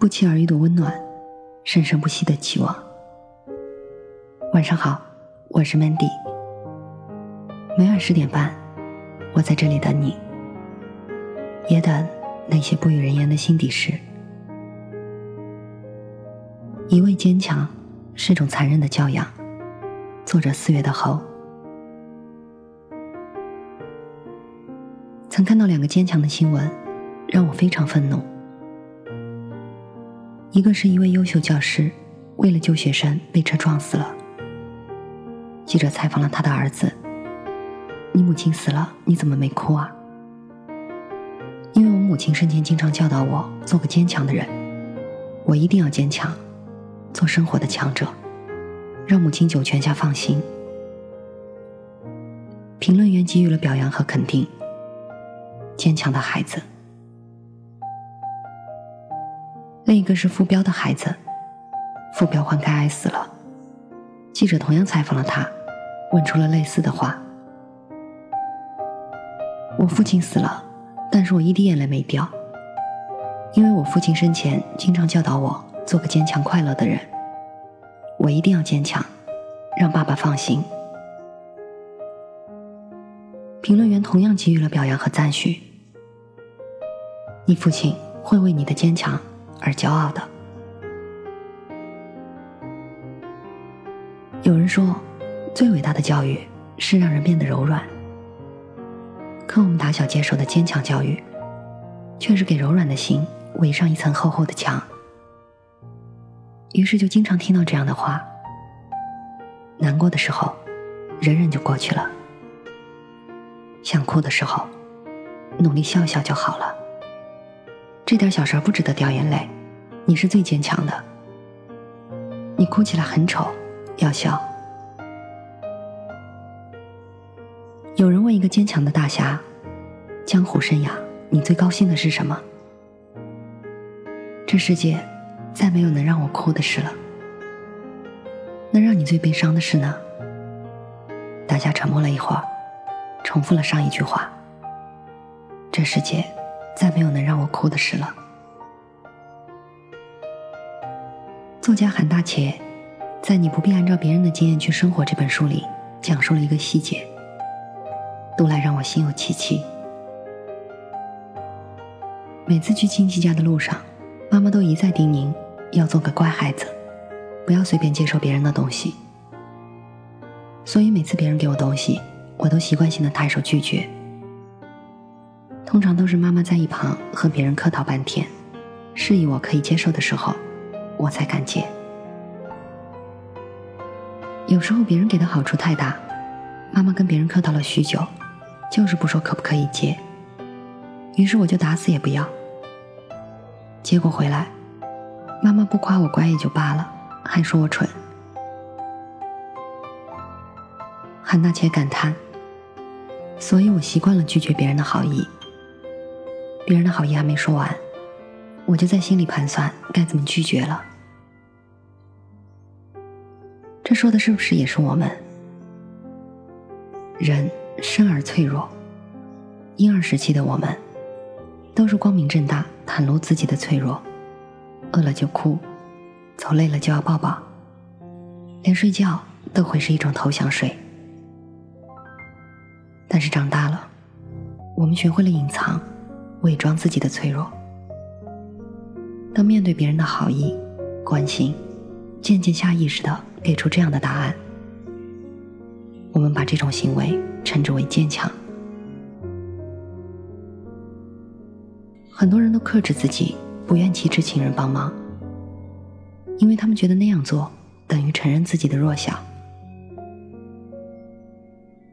不期而遇的温暖，生生不息的期望。晚上好，我是 Mandy。每晚十点半，我在这里等你，也等那些不与人言的心底事。一味坚强是种残忍的教养。作者四月的后，曾看到两个坚强的新闻，让我非常愤怒。一个是一位优秀教师，为了救学生被车撞死了。记者采访了他的儿子：“你母亲死了，你怎么没哭啊？”因为我母亲生前经常教导我做个坚强的人，我一定要坚强，做生活的强者，让母亲九泉下放心。评论员给予了表扬和肯定。坚强的孩子。另一个是傅彪的孩子，傅彪患肝癌死了。记者同样采访了他，问出了类似的话：“我父亲死了，但是我一滴眼泪没掉，因为我父亲生前经常教导我做个坚强快乐的人。我一定要坚强，让爸爸放心。”评论员同样给予了表扬和赞许：“你父亲会为你的坚强。”而骄傲的。有人说，最伟大的教育是让人变得柔软。可我们打小接受的坚强教育，却是给柔软的心围上一层厚厚的墙。于是就经常听到这样的话：难过的时候，忍忍就过去了；想哭的时候，努力笑笑就好了。这点小事不值得掉眼泪，你是最坚强的。你哭起来很丑，要笑。有人问一个坚强的大侠：“江湖生涯，你最高兴的是什么？”这世界再没有能让我哭的事了。那让你最悲伤的事呢？大家沉默了一会儿，重复了上一句话：“这世界。”再没有能让我哭的事了。作家韩大茄在《你不必按照别人的经验去生活》这本书里，讲述了一个细节，读来让我心有戚戚。每次去亲戚家的路上，妈妈都一再叮咛要做个乖孩子，不要随便接受别人的东西。所以每次别人给我东西，我都习惯性的抬手拒绝。通常都是妈妈在一旁和别人客套半天，示意我可以接受的时候，我才敢接。有时候别人给的好处太大，妈妈跟别人客套了许久，就是不说可不可以接。于是我就打死也不要。结果回来，妈妈不夸我乖也就罢了，还说我蠢。韩大姐感叹：“所以我习惯了拒绝别人的好意。”别人的好意还没说完，我就在心里盘算该怎么拒绝了。这说的是不是也是我们？人生而脆弱，婴儿时期的我们，都是光明正大袒露自己的脆弱，饿了就哭，走累了就要抱抱，连睡觉都会是一种投降睡。但是长大了，我们学会了隐藏。伪装自己的脆弱，当面对别人的好意、关心，渐渐下意识的给出这样的答案，我们把这种行为称之为坚强。很多人都克制自己，不愿启齿请人帮忙，因为他们觉得那样做等于承认自己的弱小。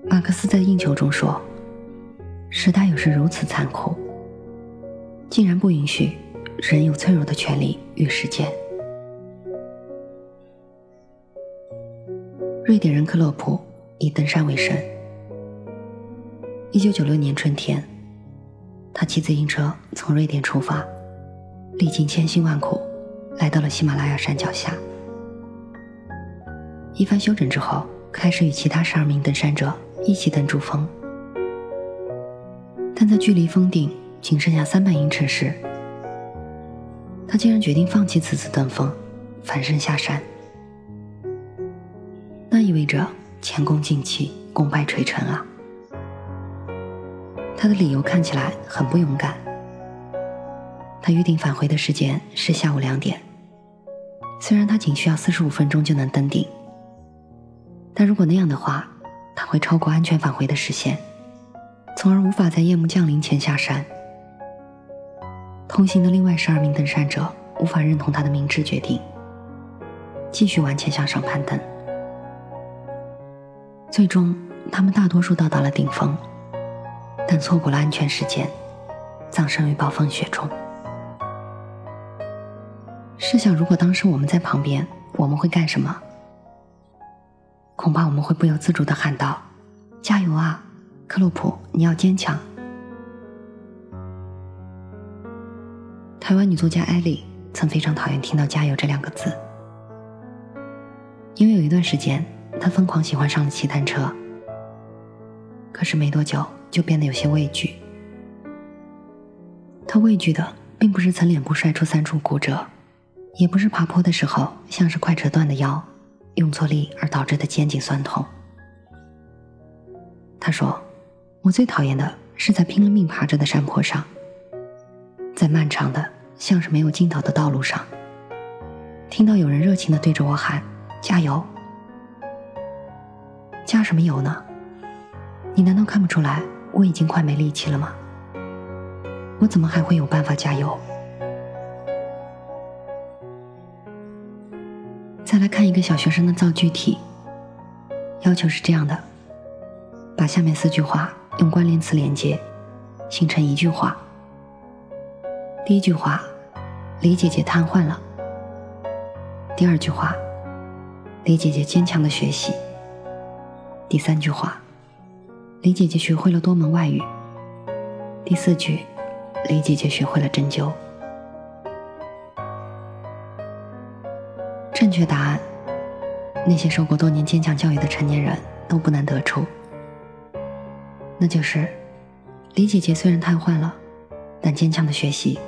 马克思在《应求》中说：“时代有时如此残酷。”竟然不允许人有脆弱的权利与时间。瑞典人克洛普以登山为生。一九九六年春天，他骑自行车从瑞典出发，历经千辛万苦，来到了喜马拉雅山脚下。一番休整之后，开始与其他十二名登山者一起登珠峰，但在距离峰顶。仅剩下三百英尺时，他竟然决定放弃此次登峰，返身下山。那意味着前功尽弃，功败垂成啊！他的理由看起来很不勇敢。他预定返回的时间是下午两点，虽然他仅需要四十五分钟就能登顶，但如果那样的话，他会超过安全返回的时限，从而无法在夜幕降临前下山。同行的另外十二名登山者无法认同他的明智决定，继续往前向上攀登。最终，他们大多数到达了顶峰，但错过了安全时间，葬身于暴风雪中。试想，如果当时我们在旁边，我们会干什么？恐怕我们会不由自主的喊道：“加油啊，克洛普，你要坚强！”台湾女作家艾莉曾非常讨厌听到“加油”这两个字，因为有一段时间。她疯狂喜欢上了骑单车，可是没多久就变得有些畏惧。他畏惧的并不是曾脸部摔出三处骨折，也不是爬坡的时候像是快折断的腰，用错力而导致的肩颈酸痛。他说：“我最讨厌的是在拼了命爬着的山坡上，在漫长的像是没有尽头的道路上，听到有人热情的对着我喊‘加油’。”加什么油呢？你难道看不出来我已经快没力气了吗？我怎么还会有办法加油？再来看一个小学生的造句题，要求是这样的：把下面四句话用关联词连接，形成一句话。第一句话，李姐姐瘫痪了。第二句话，李姐姐坚强的学习。第三句话，李姐姐学会了多门外语。第四句，李姐姐学会了针灸。正确答案，那些受过多年坚强教育的成年人都不难得出，那就是李姐姐虽然瘫痪了，但坚强的学习，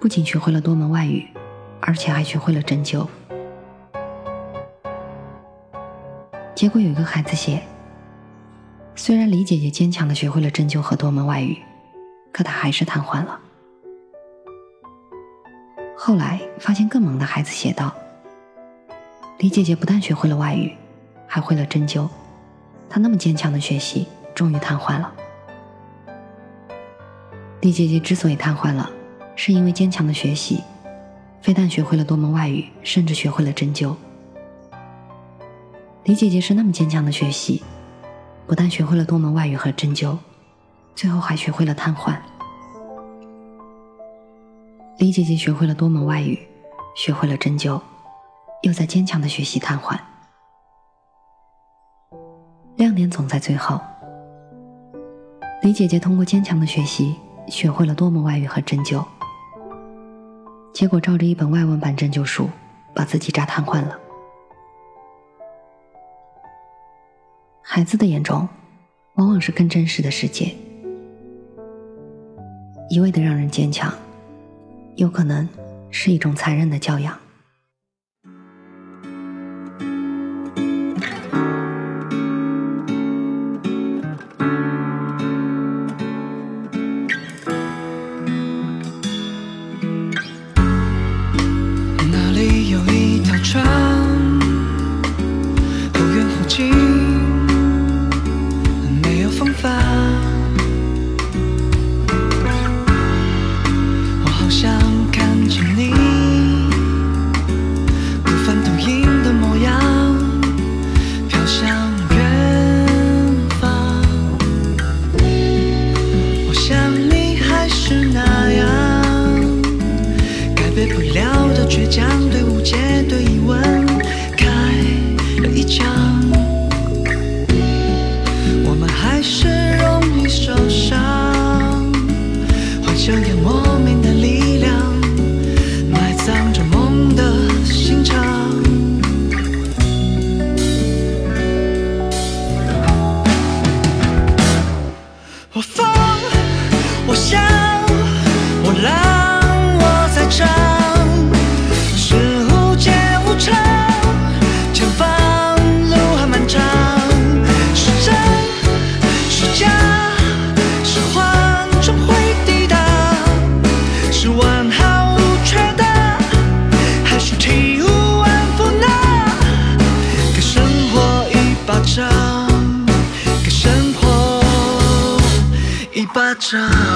不仅学会了多门外语，而且还学会了针灸。结果有一个孩子写：“虽然李姐姐坚强的学会了针灸和多门外语，可她还是瘫痪了。”后来发现更猛的孩子写道：“李姐姐不但学会了外语，还会了针灸，她那么坚强的学习，终于瘫痪了。李姐姐之所以瘫痪了，是因为坚强的学习，非但学会了多门外语，甚至学会了针灸。”李姐姐是那么坚强的学习，不但学会了多门外语和针灸，最后还学会了瘫痪。李姐姐学会了多门外语，学会了针灸，又在坚强的学习瘫痪。亮点总在最后。李姐姐通过坚强的学习，学会了多门外语和针灸，结果照着一本外文版针灸书，把自己扎瘫痪了。孩子的眼中，往往是更真实的世界。一味的让人坚强，有可能是一种残忍的教养。strong.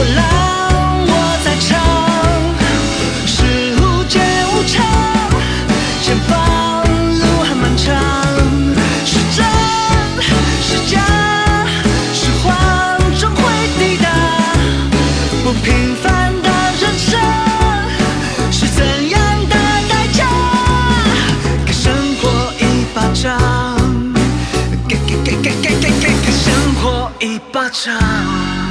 我浪，我在唱，是无尽无常。前方路还漫长，是真是假，是谎终会抵达。不平凡的人生是怎样的代价？给生活一巴掌，给给给给给给给给生活一巴掌。